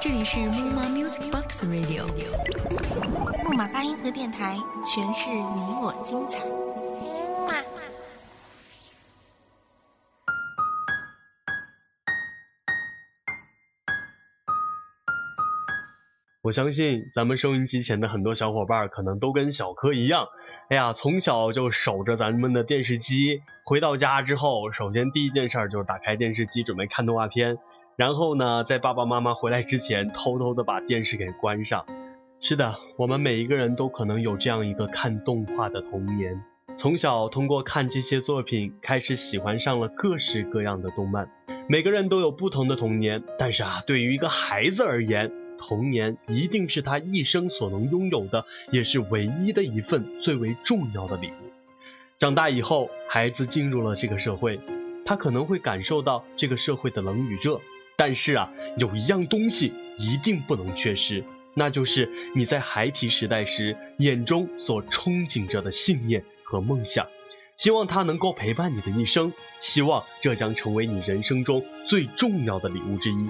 这里是木马 Music Box Radio，木马八音盒电台，诠释你我精彩。我相信咱们收音机前的很多小伙伴可能都跟小柯一样，哎呀，从小就守着咱们的电视机，回到家之后，首先第一件事儿就是打开电视机准备看动画片，然后呢，在爸爸妈妈回来之前，偷偷的把电视给关上。是的，我们每一个人都可能有这样一个看动画的童年，从小通过看这些作品，开始喜欢上了各式各样的动漫。每个人都有不同的童年，但是啊，对于一个孩子而言，童年一定是他一生所能拥有的，也是唯一的一份最为重要的礼物。长大以后，孩子进入了这个社会，他可能会感受到这个社会的冷与热。但是啊，有一样东西一定不能缺失，那就是你在孩提时代时眼中所憧憬着的信念和梦想。希望它能够陪伴你的一生，希望这将成为你人生中最重要的礼物之一。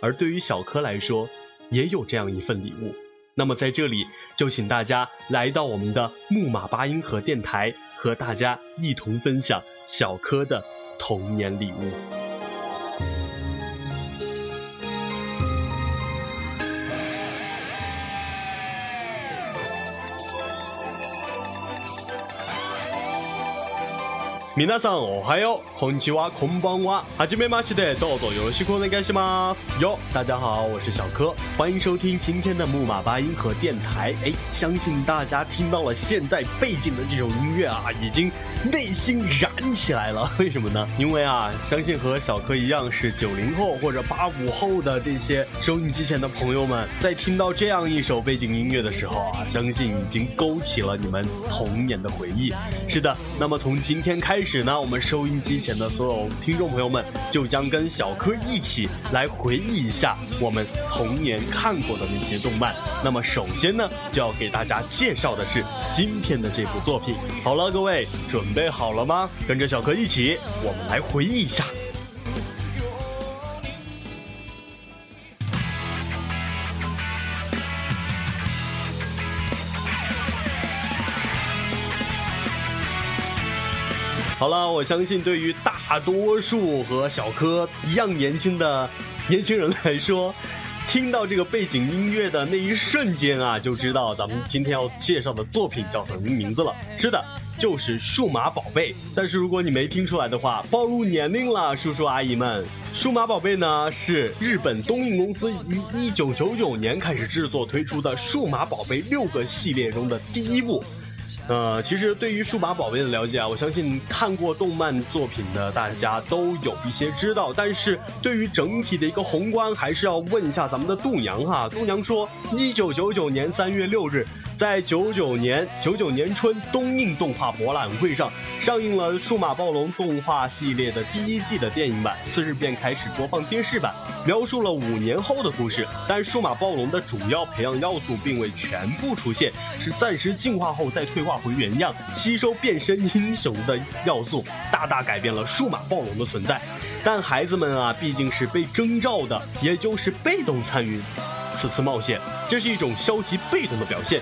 而对于小柯来说，也有这样一份礼物，那么在这里就请大家来到我们的木马八音盒电台，和大家一同分享小柯的童年礼物。皆さんおはよう、こんにちは、こんばんは。はじめまして、どうぞよろしくお願いします。哟，大家好，我是小柯，欢迎收听今天的木马八音盒电台。哎，相信大家听到了现在背景的这首音乐啊，已经内心燃起来了。为什么呢？因为啊，相信和小柯一样是九零后或者八五后的这些收音机前的朋友们，在听到这样一首背景音乐的时候啊，相信已经勾起了你们童年的回忆。是的，那么从今天开 开开。始呢，我们收音机前的所有听众朋友们，就将跟小柯一起来回忆一下我们童年看过的那些动漫。那么首先呢，就要给大家介绍的是今天的这部作品。好了，各位准备好了吗？跟着小柯一起，我们来回忆一下。好了，我相信对于大多数和小柯一样年轻的年轻人来说，听到这个背景音乐的那一瞬间啊，就知道咱们今天要介绍的作品叫什么名字了。是的，就是《数码宝贝》。但是如果你没听出来的话，暴露年龄了，叔叔阿姨们。《数码宝贝》呢是日本东映公司于一九九九年开始制作推出的《数码宝贝》六个系列中的第一部。呃，其实对于数码宝贝的了解啊，我相信看过动漫作品的大家都有一些知道。但是对于整体的一个宏观，还是要问一下咱们的度娘哈。度娘说，一九九九年三月六日。在九九年九九年春东映动画博览会上，上映了《数码暴龙》动画系列的第一季的电影版。次日便开始播放电视版，描述了五年后的故事。但数码暴龙的主要培养要素并未全部出现，是暂时进化后再退化回原样，吸收变身英雄的要素，大大改变了数码暴龙的存在。但孩子们啊，毕竟是被征召的，也就是被动参与此次冒险，这是一种消极被动的表现。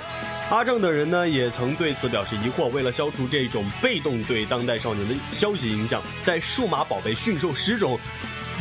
阿正等人呢也曾对此表示疑惑。为了消除这种被动对当代少年的消极影响，在数码宝贝驯兽师中，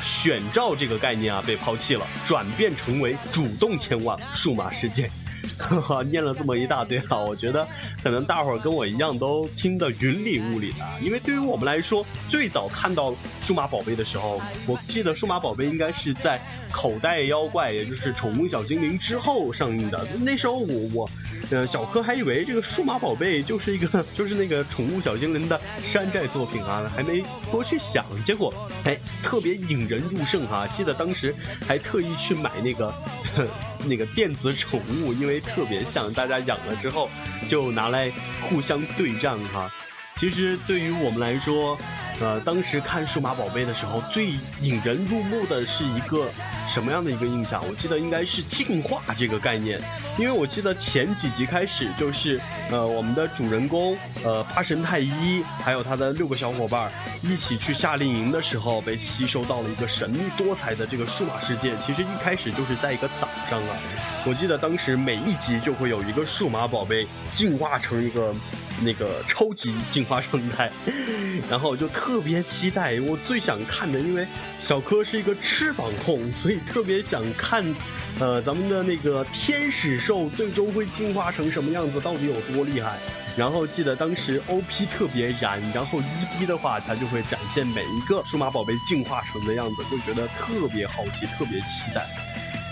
选召这个概念啊被抛弃了，转变成为主动前往数码世界。哈 哈念了这么一大堆啊，我觉得可能大伙儿跟我一样都听得云里雾里的。因为对于我们来说，最早看到数码宝贝的时候，我记得数码宝贝应该是在口袋妖怪，也就是宠物小精灵之后上映的。那时候我我，呃，小柯还以为这个数码宝贝就是一个就是那个宠物小精灵的山寨作品啊，还没多去想。结果哎，特别引人入胜哈！记得当时还特意去买那个。那个电子宠物，因为特别像，大家养了之后就拿来互相对战哈。其实对于我们来说，呃，当时看数码宝贝的时候，最引人入目的是一个什么样的一个印象？我记得应该是进化这个概念，因为我记得前几集开始就是呃，我们的主人公呃八神太一还有他的六个小伙伴一起去夏令营的时候，被吸收到了一个神秘多彩的这个数码世界。其实一开始就是在一个岛上啊，我记得当时每一集就会有一个数码宝贝进化成一个。那个超级进化状态，然后就特别期待。我最想看的，因为小柯是一个翅膀控，所以特别想看，呃，咱们的那个天使兽最终会进化成什么样子，到底有多厉害。然后记得当时 OP 特别燃，然后 ED 的话，它就会展现每一个数码宝贝进化成的样子，就觉得特别好奇，特别期待。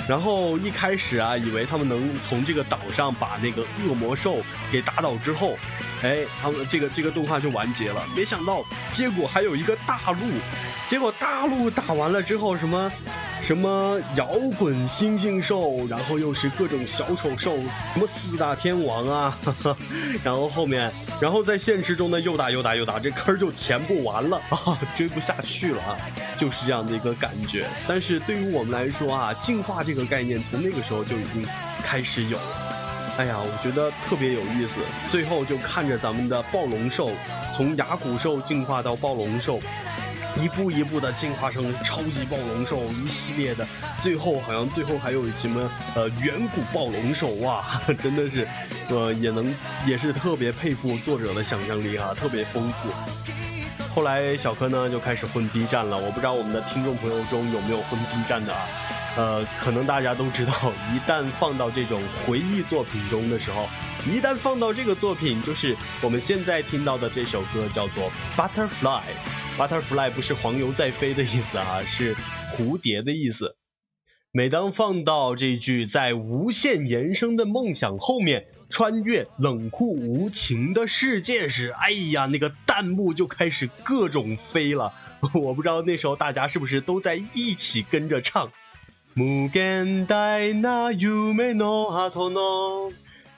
然后一开始啊，以为他们能从这个岛上把那个恶魔兽给打倒之后，哎，他们这个这个动画就完结了。没想到结果还有一个大陆，结果大陆打完了之后什么？什么摇滚猩猩兽，然后又是各种小丑兽，什么四大天王啊，然后后面，然后在现实中呢又打又打又打，这坑就填不完了 啊，追不下去了啊，就是这样的一个感觉。但是对于我们来说啊，进化这个概念从那个时候就已经开始有了。哎呀，我觉得特别有意思。最后就看着咱们的暴龙兽从牙骨兽进化到暴龙兽。一步一步的进化成超级暴龙兽，一系列的，最后好像最后还有什么呃远古暴龙兽哇，真的是，呃也能也是特别佩服作者的想象力啊，特别丰富。后来小柯呢就开始混 B 站了，我不知道我们的听众朋友中有没有混 B 站的啊，呃可能大家都知道，一旦放到这种回忆作品中的时候，一旦放到这个作品，就是我们现在听到的这首歌叫做 Butterfly。Butterfly 不是黄油在飞的意思啊，是蝴蝶的意思。每当放到这句在无限延伸的梦想后面穿越冷酷无情的世界时，哎呀，那个弹幕就开始各种飞了。我不知道那时候大家是不是都在一起跟着唱。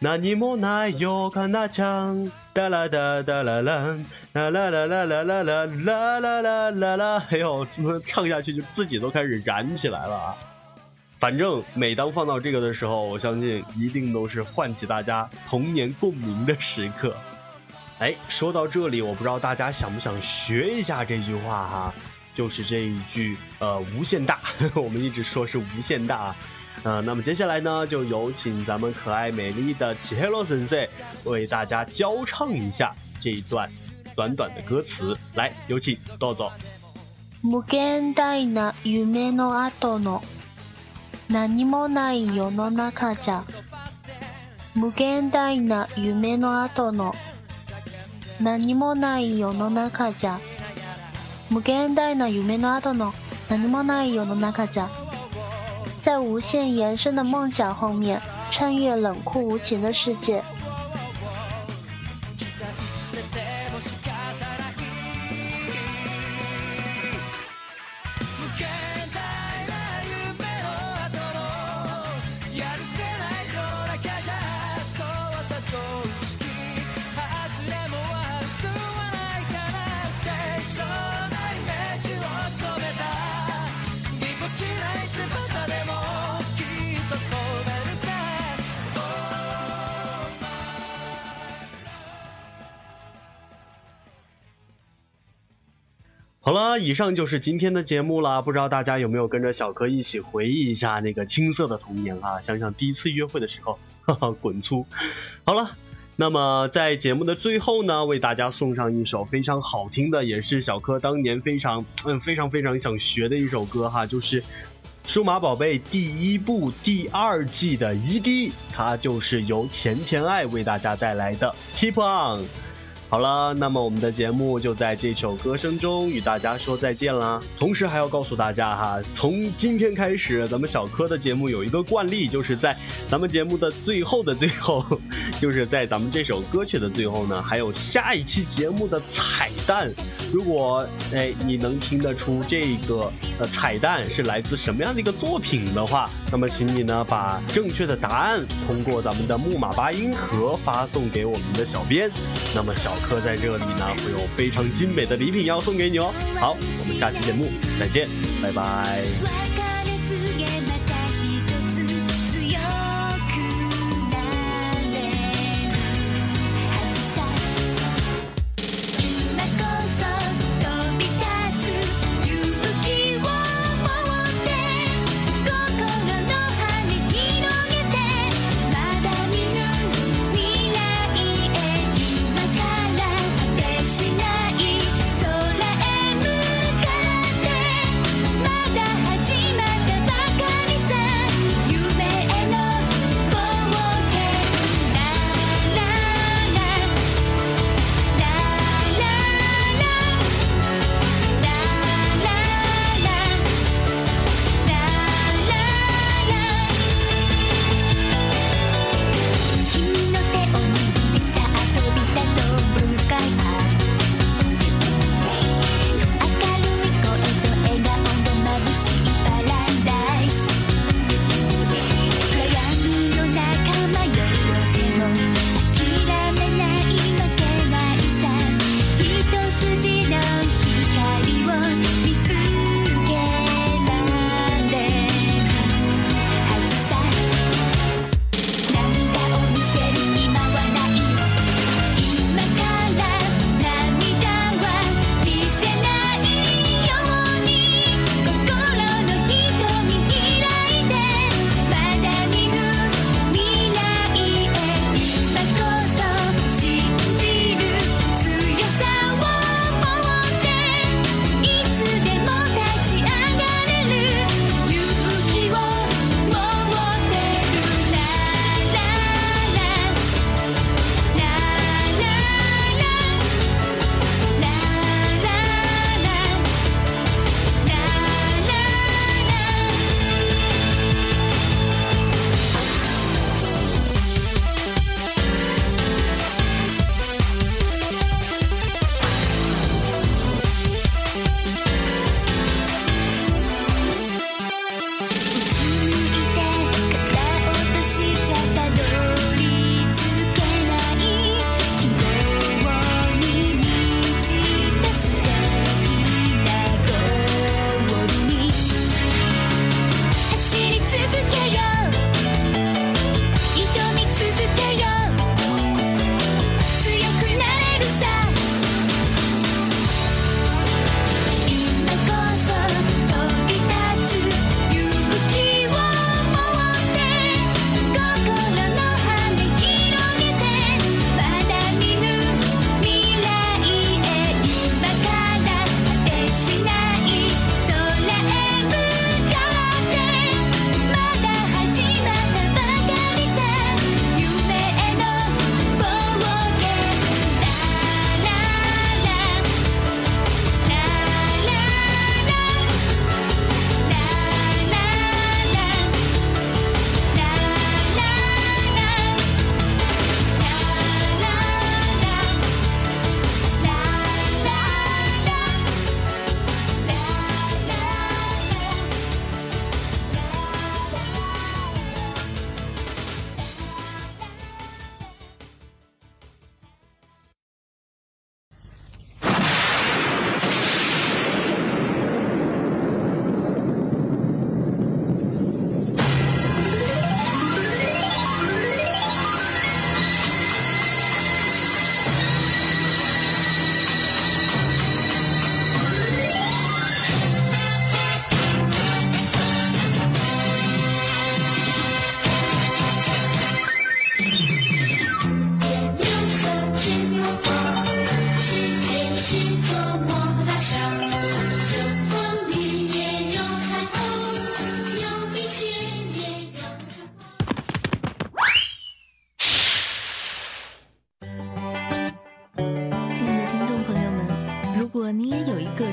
何もないよかなちゃん，哒啦哒哒啦啦，啦啦啦啦啦啦啦啦啦啦啦啦，哎呦，唱下去就自己都开始燃起来了啊！反正每当放到这个的时候，我相信一定都是唤起大家童年共鸣的时刻。哎，说到这里，我不知道大家想不想学一下这句话哈，就是这一句呃，无限大，我们一直说是无限大。 呃，那么接下来呢，就有请咱们可爱美丽的齐黑罗先生为大家教唱一下这一段短短的歌詞。来，有请，どうぞ。無限大な夢の後の何もない世の中じゃ。無限大な夢の後の何もない世の中じゃ。無限大な夢の後の何もない世の中じゃ。 在无限延伸的梦想后面，穿越冷酷无情的世界。好了，以上就是今天的节目了。不知道大家有没有跟着小柯一起回忆一下那个青涩的童年啊？想想第一次约会的时候，哈哈，滚粗。好了，那么在节目的最后呢，为大家送上一首非常好听的，也是小柯当年非常嗯非常非常想学的一首歌哈，就是《数码宝贝》第一部第二季的 ED，它就是由前田爱为大家带来的《Keep On》。好了，那么我们的节目就在这首歌声中与大家说再见啦。同时还要告诉大家哈，从今天开始，咱们小柯的节目有一个惯例，就是在咱们节目的最后的最后，就是在咱们这首歌曲的最后呢，还有下一期节目的彩蛋。如果哎你能听得出这个呃彩蛋是来自什么样的一个作品的话，那么请你呢把正确的答案通过咱们的木马八音盒发送给我们的小编。那么小柯在这里呢会有非常精美的礼品要送给你哦。好，我们下期节目再见，拜拜。